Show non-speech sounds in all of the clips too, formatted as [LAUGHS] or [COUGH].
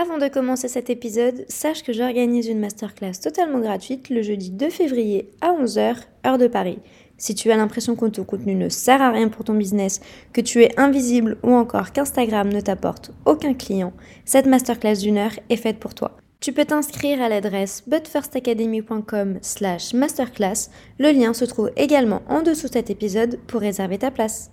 Avant de commencer cet épisode, sache que j'organise une masterclass totalement gratuite le jeudi 2 février à 11h, heure de Paris. Si tu as l'impression que ton contenu ne sert à rien pour ton business, que tu es invisible ou encore qu'Instagram ne t'apporte aucun client, cette masterclass d'une heure est faite pour toi. Tu peux t'inscrire à l'adresse butfirstacademy.com slash masterclass. Le lien se trouve également en dessous de cet épisode pour réserver ta place.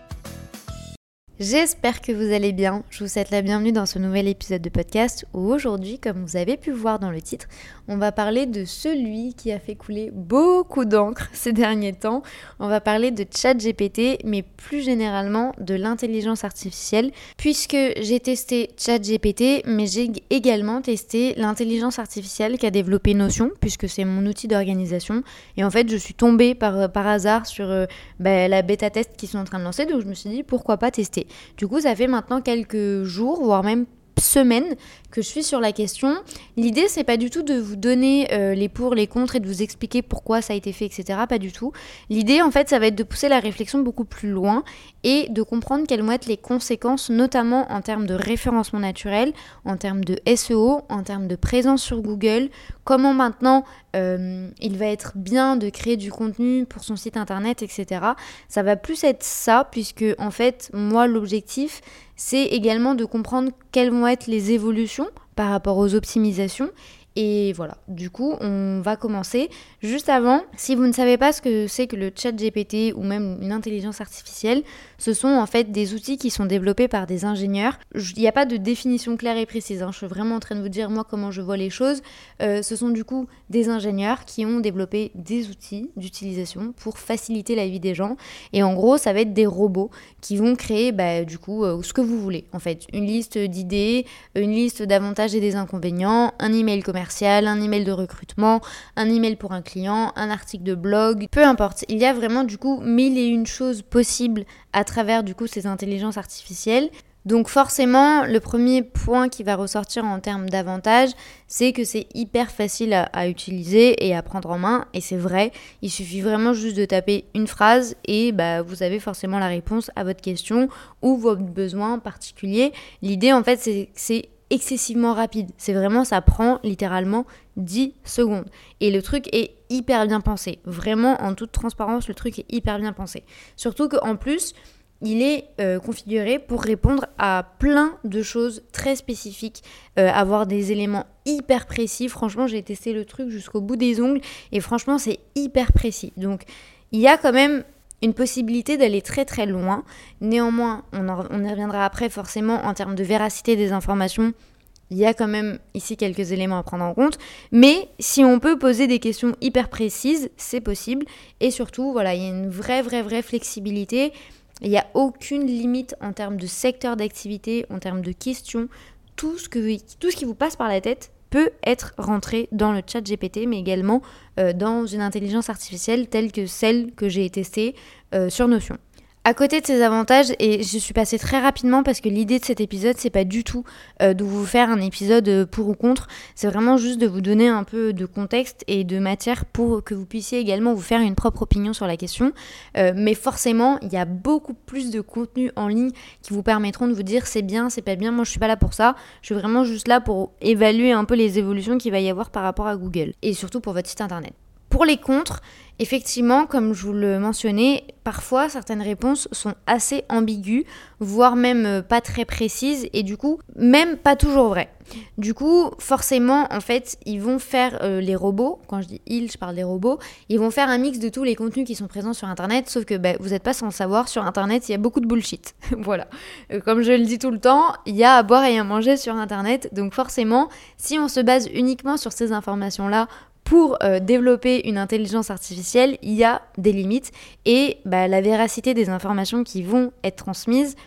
J'espère que vous allez bien. Je vous souhaite la bienvenue dans ce nouvel épisode de podcast où aujourd'hui, comme vous avez pu voir dans le titre, on va parler de celui qui a fait couler beaucoup d'encre [LAUGHS] ces derniers temps. On va parler de ChatGPT, mais plus généralement de l'intelligence artificielle, puisque j'ai testé ChatGPT, mais j'ai également testé l'intelligence artificielle qu'a développé Notion, puisque c'est mon outil d'organisation. Et en fait, je suis tombée par, par hasard sur euh, bah, la bêta test qu'ils sont en train de lancer, donc je me suis dit pourquoi pas tester. Du coup, ça fait maintenant quelques jours, voire même semaines que je suis sur la question. L'idée, c'est pas du tout de vous donner euh, les pour, les contre et de vous expliquer pourquoi ça a été fait, etc. Pas du tout. L'idée, en fait, ça va être de pousser la réflexion beaucoup plus loin et de comprendre quelles vont être les conséquences, notamment en termes de référencement naturel, en termes de SEO, en termes de présence sur Google, comment maintenant euh, il va être bien de créer du contenu pour son site internet, etc. Ça va plus être ça, puisque en fait, moi, l'objectif, c'est également de comprendre quelles vont être les évolutions par rapport aux optimisations et voilà, du coup, on va commencer. Juste avant, si vous ne savez pas ce que c'est que le chat GPT ou même une intelligence artificielle, ce sont en fait des outils qui sont développés par des ingénieurs. Il n'y a pas de définition claire et précise, hein. je suis vraiment en train de vous dire moi comment je vois les choses. Euh, ce sont du coup des ingénieurs qui ont développé des outils d'utilisation pour faciliter la vie des gens. Et en gros, ça va être des robots qui vont créer bah, du coup euh, ce que vous voulez. En fait, une liste d'idées, une liste d'avantages et des inconvénients, un email commercial un email de recrutement, un email pour un client, un article de blog, peu importe. Il y a vraiment du coup mille et une choses possibles à travers du coup ces intelligences artificielles. Donc forcément, le premier point qui va ressortir en termes d'avantages, c'est que c'est hyper facile à, utiliser et à prendre en main. Et c'est vrai, il suffit vraiment juste de taper une phrase et bah, vous avez forcément la réponse à votre question ou votre besoin particulier. L'idée en fait, c'est excessivement rapide. C'est vraiment, ça prend littéralement 10 secondes. Et le truc est hyper bien pensé. Vraiment, en toute transparence, le truc est hyper bien pensé. Surtout qu'en plus, il est euh, configuré pour répondre à plein de choses très spécifiques, euh, avoir des éléments hyper précis. Franchement, j'ai testé le truc jusqu'au bout des ongles et franchement, c'est hyper précis. Donc, il y a quand même une possibilité d'aller très très loin. Néanmoins, on, y reviendra après forcément en termes de véracité des informations. Il y a quand même ici quelques éléments à prendre en compte. Mais si on peut poser des questions hyper précises, c'est possible. Et surtout, voilà, il y a une vraie, vraie, vraie flexibilité. Il n'y a aucune limite en termes de secteur d'activité, en termes de questions. Tout ce, que, tout ce qui vous passe par la tête, peut être rentré dans le chat GPT, mais également euh, dans une intelligence artificielle telle que celle que j'ai testée euh, sur Notion. À côté de ces avantages, et je suis passée très rapidement parce que l'idée de cet épisode, c'est pas du tout euh, de vous faire un épisode euh, pour ou contre, c'est vraiment juste de vous donner un peu de contexte et de matière pour que vous puissiez également vous faire une propre opinion sur la question. Euh, mais forcément, il y a beaucoup plus de contenu en ligne qui vous permettront de vous dire c'est bien, c'est pas bien, moi je suis pas là pour ça, je suis vraiment juste là pour évaluer un peu les évolutions qu'il va y avoir par rapport à Google et surtout pour votre site internet. Pour les contres, effectivement, comme je vous le mentionnais, parfois certaines réponses sont assez ambiguës, voire même euh, pas très précises, et du coup, même pas toujours vraies. Du coup, forcément, en fait, ils vont faire euh, les robots, quand je dis ils, je parle des robots, ils vont faire un mix de tous les contenus qui sont présents sur Internet, sauf que bah, vous n'êtes pas sans savoir, sur Internet, il y a beaucoup de bullshit. [LAUGHS] voilà. Euh, comme je le dis tout le temps, il y a à boire et à manger sur Internet, donc forcément, si on se base uniquement sur ces informations-là pour euh, développer une intelligence artificielle, il y a des limites et bah, la véracité des informations qui vont être transmises,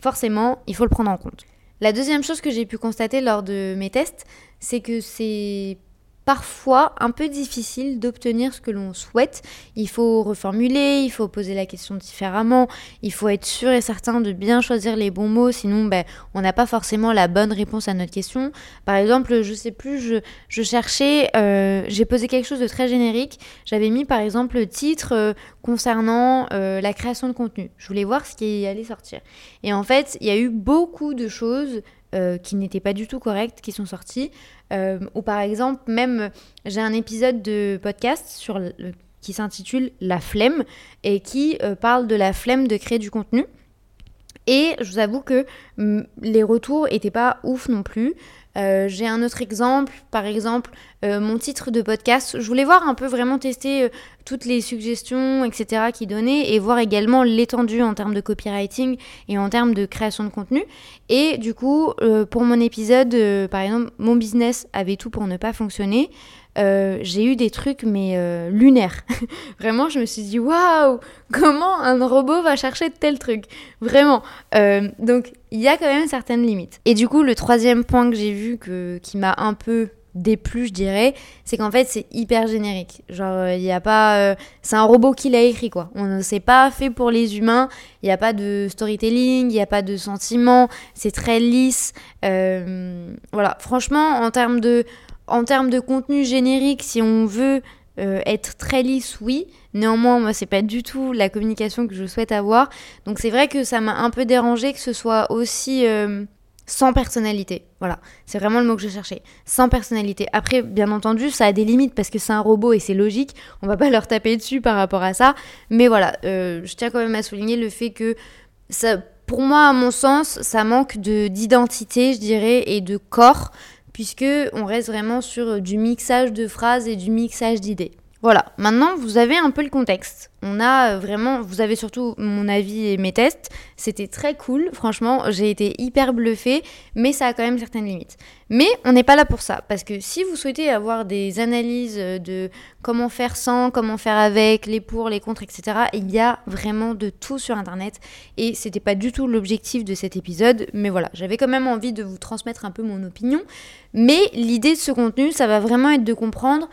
forcément, il faut le prendre en compte. La deuxième chose que j'ai pu constater lors de mes tests, c'est que c'est parfois un peu difficile d'obtenir ce que l'on souhaite. Il faut reformuler, il faut poser la question différemment, il faut être sûr et certain de bien choisir les bons mots, sinon ben, on n'a pas forcément la bonne réponse à notre question. Par exemple, je sais plus, je, cherchais, euh, j'ai posé quelque chose de très générique, j'avais mis par exemple le titre euh, concernant euh, la création de contenu. Je voulais voir ce qui allait sortir. Et en fait, il y a eu beaucoup de choses qui n'étaient pas du tout correctes qui sont sorties. Euh, ou par exemple, même j'ai un épisode de podcast sur qui s'intitule La flemme et qui euh, parle de la flemme de créer du contenu. Et je vous avoue que mm, les retours n'étaient pas ouf non plus. Euh, j'ai un autre exemple, par exemple euh, mon titre de podcast. Je voulais voir un peu vraiment tester euh, toutes les suggestions, etc. qui donnaient et voir également l'étendue en termes de copywriting et en termes de création de contenu. Et du coup, pour mon épisode, par exemple, mon business avait tout pour ne pas fonctionner. Euh, j'ai eu des trucs mais euh, lunaires. [LAUGHS] Vraiment, je me suis dit waouh, comment un robot va chercher tel truc Vraiment. Euh, donc, il y a quand même certaines limites. Et du coup, le troisième point que j'ai vu que, qui m'a un peu déplu, je dirais, c'est qu'en fait, c'est hyper générique. Genre, il n'y a pas. c'est un robot qui l'a écrit, quoi. On ne s'est pas fait pour les humains. Il n'y a pas de storytelling, il n'y a pas de sentiment. C'est très lisse. voilà. Franchement, en termes de en termes de contenu générique, si on veut euh, être très lisse, oui. Néanmoins, moi, c'est pas du tout la communication que je souhaite avoir. Donc, c'est vrai que ça m'a un peu dérangé que ce soit aussi euh, sans personnalité. Voilà, c'est vraiment le mot que je cherchais. Sans personnalité. Après, bien entendu, ça a des limites parce que c'est un robot et c'est logique. On va pas leur taper dessus par rapport à ça. Mais voilà, euh, je tiens quand même à souligner le fait que pour moi, à mon sens, ça manque d'identité, je dirais, et de corps puisque on reste vraiment sur du mixage de phrases et du mixage d'idées. Voilà, maintenant vous avez un peu le contexte. On a euh, vraiment, vous avez surtout mon avis et mes tests. C'était très cool, franchement, j'ai été hyper bluffée, mais ça a quand même certaines limites. Mais on n'est pas là pour ça, parce que si vous souhaitez avoir des analyses de comment faire sans, comment faire avec, les pour, les contre, etc., il y a vraiment de tout sur Internet. Et c'était pas du tout l'objectif de cet épisode, mais voilà, j'avais quand même envie de vous transmettre un peu mon opinion. Mais l'idée de ce contenu, ça va vraiment être de comprendre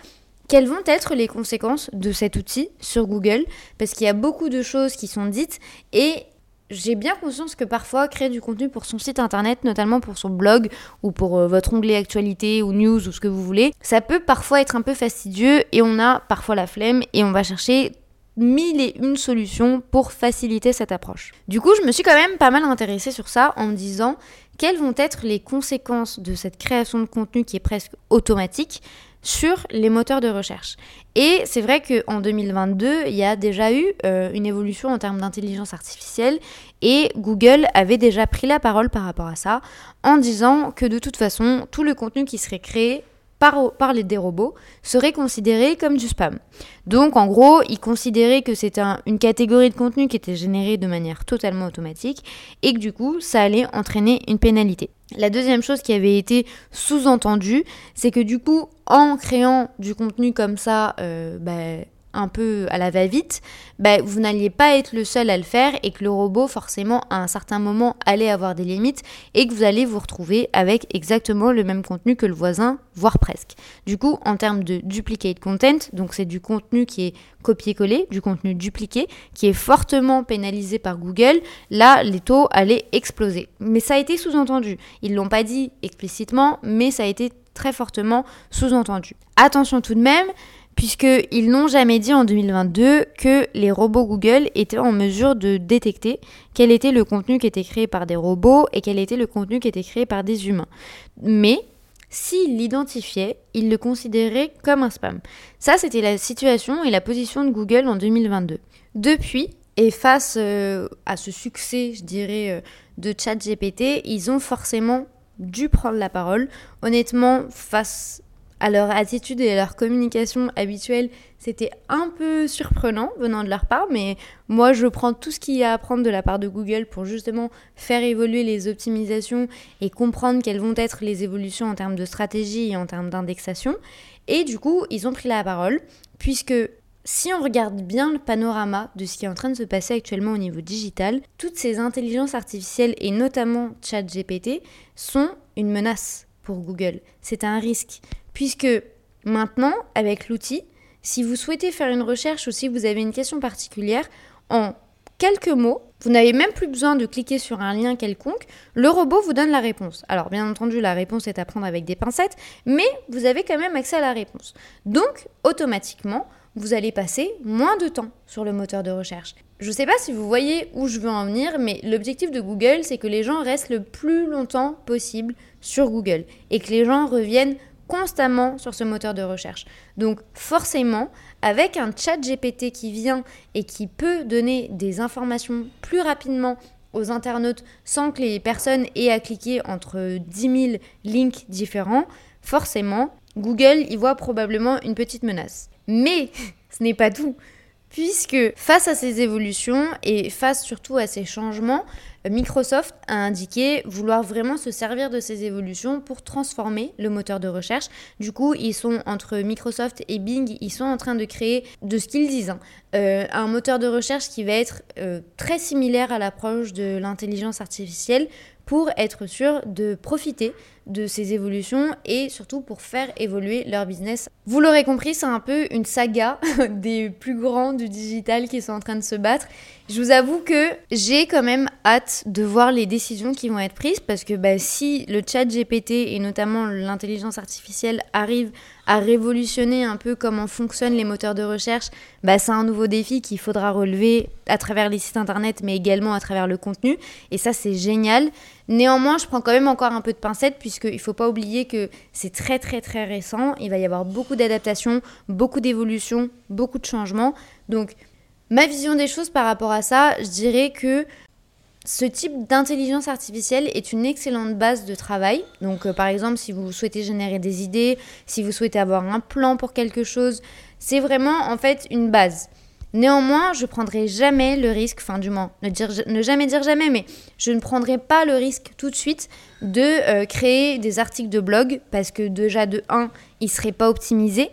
quelles vont être les conséquences de cet outil sur Google? Parce qu'il y a beaucoup de choses qui sont dites et j'ai bien conscience que parfois créer du contenu pour son site internet, notamment pour son blog ou pour euh, votre onglet actualité ou news ou ce que vous voulez, ça peut parfois être un peu fastidieux et on a parfois la flemme et on va chercher mille et une solutions pour faciliter cette approche. Du coup, je me suis quand même pas mal intéressée sur ça en me disant quelles vont être les conséquences de cette création de contenu qui est presque automatique sur les moteurs de recherche. Et c'est vrai qu'en 2022, il y a déjà eu euh, une évolution en termes d'intelligence artificielle et Google avait déjà pris la parole par rapport à ça en disant que de toute façon, tout le contenu qui serait créé par, les, robots serait considéré comme du spam. Donc en gros, ils considéraient que c'était une catégorie de contenu qui était générée de manière totalement automatique et que du coup, ça allait entraîner une pénalité. La deuxième chose qui avait été sous-entendue, c'est que du coup, en créant du contenu comme ça, euh, bah, un peu à la va-vite, bah, vous n'alliez pas être le seul à le faire et que le robot, forcément, à un certain moment, allait avoir des limites et que vous allez vous retrouver avec exactement le même contenu que le voisin, voire presque. Du coup, en termes de duplicate content, donc c'est du contenu qui est copié-collé, du contenu dupliqué, qui est fortement pénalisé par Google, là, les taux allaient exploser. Mais ça a été sous-entendu. Ils l'ont pas dit explicitement, mais ça a été très fortement sous-entendu. Attention tout de même, puisqu'ils n'ont jamais dit en 2022 que les robots Google étaient en mesure de détecter quel était le contenu qui était créé par des robots et quel était le contenu qui était créé par des humains. Mais s'ils l'identifiaient, ils le considéraient comme un spam. Ça, c'était la situation et la position de Google en 2022. Depuis, et face euh, à ce succès, je dirais, euh, de ChatGPT, ils ont forcément dû prendre la parole. Honnêtement, face à leur attitude et à leur communication habituelle, c'était un peu surprenant venant de leur part, mais moi je prends tout ce qu'il y a à apprendre de la part de Google pour justement faire évoluer les optimisations et comprendre quelles vont être les évolutions en termes de stratégie et en termes d'indexation. Et du coup, ils ont pris la parole, puisque si on regarde bien le panorama de ce qui est en train de se passer actuellement au niveau digital, toutes ces intelligences artificielles et notamment ChatGPT sont une menace pour Google. C'est un risque puisque Maintenant, avec l'outil, si vous souhaitez faire une recherche ou si vous avez une question particulière, en quelques mots, vous n'avez même plus besoin de cliquer sur un lien quelconque, le robot vous donne la réponse. Alors bien entendu, la réponse est à prendre avec des pincettes, mais vous avez quand même accès à la réponse. Donc, automatiquement, vous allez passer moins de temps sur le moteur de recherche. Je ne sais pas si vous voyez où je veux en venir, mais l'objectif de Google, c'est que les gens restent le plus longtemps possible sur Google et que les gens reviennent constamment sur ce moteur de recherche. Donc forcément, avec un chat GPT qui vient et qui peut donner des informations plus rapidement aux internautes sans que les personnes aient à cliquer entre 10 000 links différents, forcément, Google y voit probablement une petite menace. Mais [LAUGHS] ce n'est pas tout puisque face à ces évolutions et face surtout à ces changements, Microsoft a indiqué vouloir vraiment se servir de ces évolutions pour transformer le moteur de recherche. Du coup, ils sont entre Microsoft et Bing, ils sont en train de créer, de ce qu'ils disent, hein, euh, un moteur de recherche qui va être euh, très similaire à l'approche de l'intelligence artificielle pour être sûr de profiter de ces évolutions et surtout pour faire évoluer leur business. Vous l'aurez compris, c'est un peu une saga [LAUGHS] des plus grands du digital qui sont en train de se battre. Je vous avoue que j'ai quand même hâte de voir les décisions qui vont être prises parce que bah, si le chat GPT et notamment l'intelligence artificielle arrivent à révolutionner un peu comment fonctionnent les moteurs de recherche, bah, c'est un nouveau défi qu'il faudra relever à travers les sites internet mais également à travers le contenu et ça c'est génial. Néanmoins, je prends quand même encore un peu de pincette puisqu'il ne faut pas oublier que c'est très très très récent. Il va y avoir beaucoup d'adaptations, beaucoup d'évolutions, beaucoup de changements. Donc Ma vision des choses par rapport à ça, je dirais que ce type d'intelligence artificielle est une excellente base de travail. Donc, euh, par exemple, si vous souhaitez générer des idées, si vous souhaitez avoir un plan pour quelque chose, c'est vraiment en fait une base. Néanmoins, je prendrai jamais le risque, enfin du moins, ne, jamais dire jamais, mais je ne prendrai pas le risque tout de suite de euh, créer des articles de blog parce que déjà de 1, ils ne seraient pas optimisés.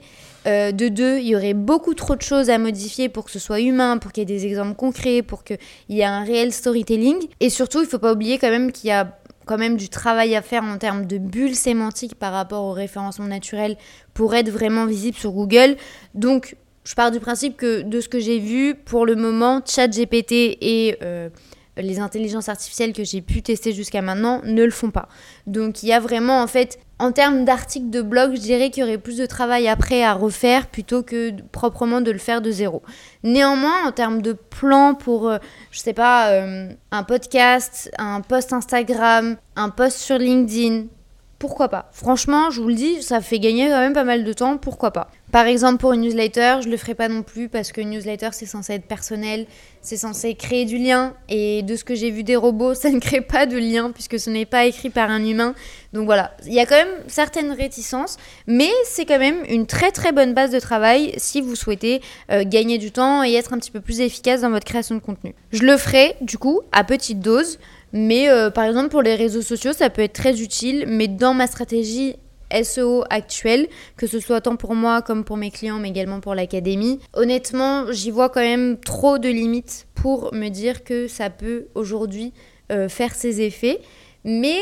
Euh, de deux, il y aurait beaucoup trop de choses à modifier pour que ce soit humain, pour qu'il y ait des exemples concrets, pour qu'il y ait un réel storytelling. Et surtout, il ne faut pas oublier quand même qu'il y a quand même du travail à faire en termes de bulles sémantiques par rapport au référencement naturel pour être vraiment visible sur Google. Donc, je pars du principe que de ce que j'ai vu, pour le moment, ChatGPT et euh, les intelligences artificielles que j'ai pu tester jusqu'à maintenant ne le font pas. Donc il y a vraiment en fait en termes d'articles de blog, je dirais qu'il y aurait plus de travail après à refaire plutôt que proprement de le faire de zéro. Néanmoins, en termes de plan pour, euh, je sais pas, euh, un podcast, un post Instagram, un post sur LinkedIn, pourquoi pas? Franchement, je vous le dis, ça fait gagner quand même pas mal de temps, pourquoi pas? Par exemple, pour une newsletter, je le ferai pas non plus parce que newsletter, c'est censé être personnel, c'est censé créer du lien, et de ce que j'ai vu des robots, [LAUGHS] ça ne crée pas de lien puisque ce n'est pas écrit par un humain. Donc voilà, il y a quand même certaines réticences, mais c'est quand même une très très bonne base de travail si vous souhaitez euh, gagner du temps et être un petit peu plus efficace dans votre création de contenu. Je le ferai, du coup, à petite dose. Mais euh, par exemple, pour les réseaux sociaux, ça peut être très utile. Mais dans ma stratégie SEO actuelle, que ce soit tant pour moi comme pour mes clients, mais également pour l'académie, honnêtement, j'y vois quand même trop de limites pour me dire que ça peut aujourd'hui euh, faire ses effets. Mais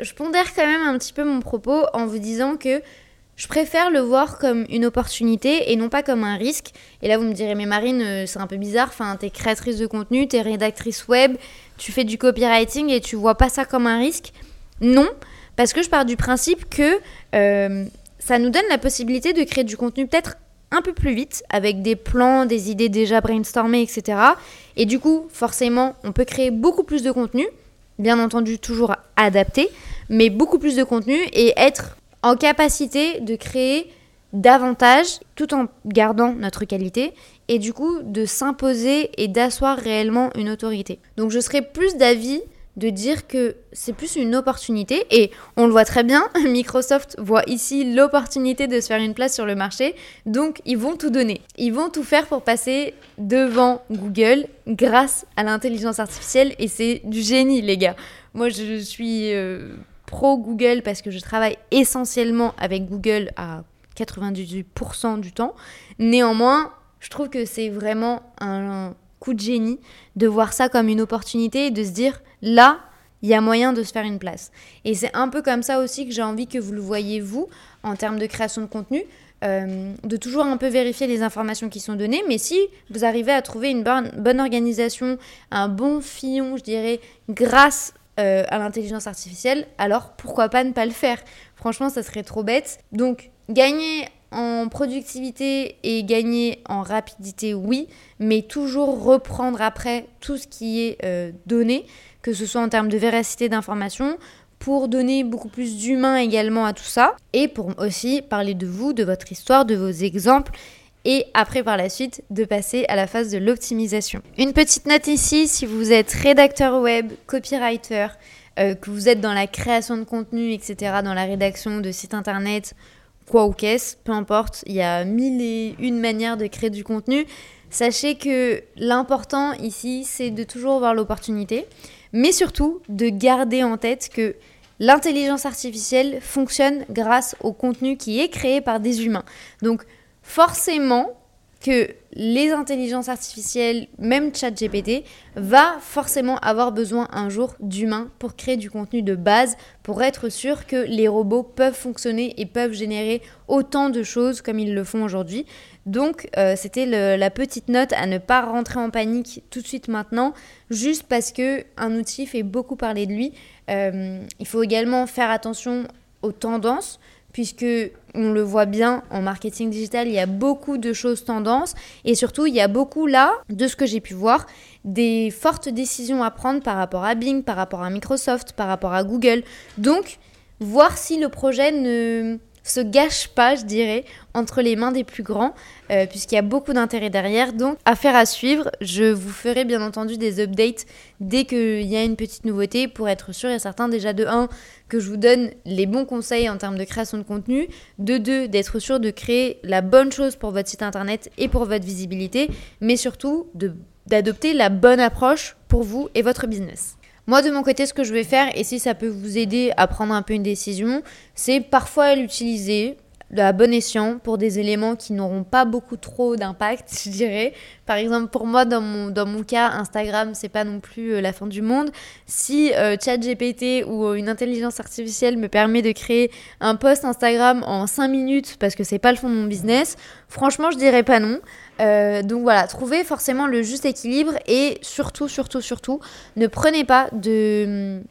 je pondère quand même un petit peu mon propos en vous disant que je préfère le voir comme une opportunité et non pas comme un risque. Et là, vous me direz, mais Marine, euh, c'est un peu bizarre. Enfin, t'es créatrice de contenu, t'es rédactrice web, tu fais du copywriting et tu vois pas ça comme un risque. Non, parce que je pars du principe que euh, ça nous donne la possibilité de créer du contenu peut-être un peu plus vite, avec des plans, des idées déjà brainstormées, etc. Et du coup, forcément, on peut créer beaucoup plus de contenu, bien entendu toujours adapté, mais beaucoup plus de contenu et être en capacité de créer davantage tout en gardant notre qualité et du coup de s'imposer et d'asseoir réellement une autorité. Donc je serais plus d'avis de dire que c'est plus une opportunité et on le voit très bien, [LAUGHS] Microsoft voit ici l'opportunité de se faire une place sur le marché, donc ils vont tout donner. Ils vont tout faire pour passer devant Google grâce à l'intelligence artificielle et c'est du génie les gars. Moi je suis... Euh, pro Google parce que je travaille essentiellement avec Google à 98% du temps. Néanmoins, je trouve que c'est vraiment un coup de génie de voir ça comme une opportunité et de se dire là, il y a moyen de se faire une place. Et c'est un peu comme ça aussi que j'ai envie que vous le voyez vous en termes de création de contenu. euh, de toujours un peu vérifier les informations qui sont données. Mais si vous arrivez à trouver une bonne, organisation, un bon fillon, je dirais, grâce euh, à l'intelligence artificielle, alors pourquoi pas ne pas le faire? Franchement, ça serait trop bête. Donc, gagner en productivité et gagner en rapidité, oui, mais toujours reprendre après tout ce qui est euh, donné, que ce soit en termes de véracité d'information, pour donner beaucoup plus d'humain également à tout ça, et pour aussi parler de vous, de votre histoire, de vos exemples, et après par la suite de passer à la phase de l'optimisation. Une petite note ici, si vous êtes rédacteur web, copywriter, euh, que vous êtes dans la création de contenu, etc., dans la rédaction de sites internet, quoi ou qu'est-ce, peu importe, il y a mille et une manières de créer du contenu. Sachez que l'important ici, c'est de toujours voir l'opportunité mais surtout de garder en tête que l'intelligence artificielle fonctionne grâce au contenu qui est créé par des humains. Donc forcément que les intelligences artificielles, même ChatGPT, va forcément avoir besoin un jour d'humains pour créer du contenu de base, pour être sûr que les robots peuvent fonctionner et peuvent générer autant de choses comme ils le font aujourd'hui. Donc euh, c'était la petite note à ne pas rentrer en panique tout de suite maintenant, juste parce que un outil fait beaucoup parler de lui. Euh, il faut également faire attention aux tendances puisque on le voit bien en marketing digital, il y a beaucoup de choses tendances et surtout il y a beaucoup là, de ce que j'ai pu voir, des fortes décisions à prendre par rapport à Bing, par rapport à Microsoft, par rapport à Google. Donc voir si le projet ne se gâche pas, je dirais, entre les mains des plus grands, euh, puisqu'il y a beaucoup d'intérêt derrière. Donc, affaire à suivre. Je vous ferai bien entendu des updates dès qu'il y a une petite nouveauté pour être sûr et certain déjà de 1 que je vous donne les bons conseils en termes de création de contenu, de 2 d'être sûr de créer la bonne chose pour votre site internet et pour votre visibilité, mais surtout d'adopter la bonne approche pour vous et votre business. Moi, de mon côté, ce que je vais faire, et si ça peut vous aider à prendre un peu une décision, c'est parfois l'utiliser à bon escient pour des éléments qui n'auront pas beaucoup trop d'impact, [LAUGHS] je dirais. Par exemple, pour moi, dans mon, cas, Instagram, c'est pas non plus euh, la fin du monde. Si euh, ChatGPT ou euh, une intelligence artificielle me permet de créer un post Instagram en 5 minutes parce que c'est pas le fond de mon business, franchement, je dirais pas non. Euh, donc voilà, trouvez forcément le juste équilibre et surtout, surtout, surtout, ne prenez pas de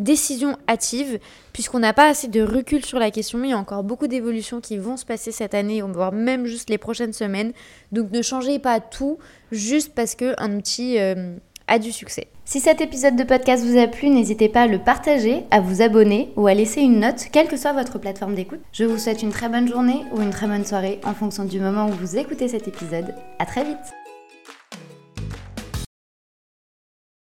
décision hâtive puisqu'on n'a pas assez de recul sur la question. Il y a encore beaucoup d'évolutions qui vont se passer cette année, voire même juste les prochaines semaines. Donc ne changez pas tout juste parce qu'un outil euh, a du succès. Si cet épisode de podcast vous a plu, n'hésitez pas à le partager, à vous abonner ou à laisser une note, quelle que soit votre plateforme d'écoute. Je vous souhaite une très bonne journée ou une très bonne soirée en fonction du moment où vous écoutez cet épisode. À très vite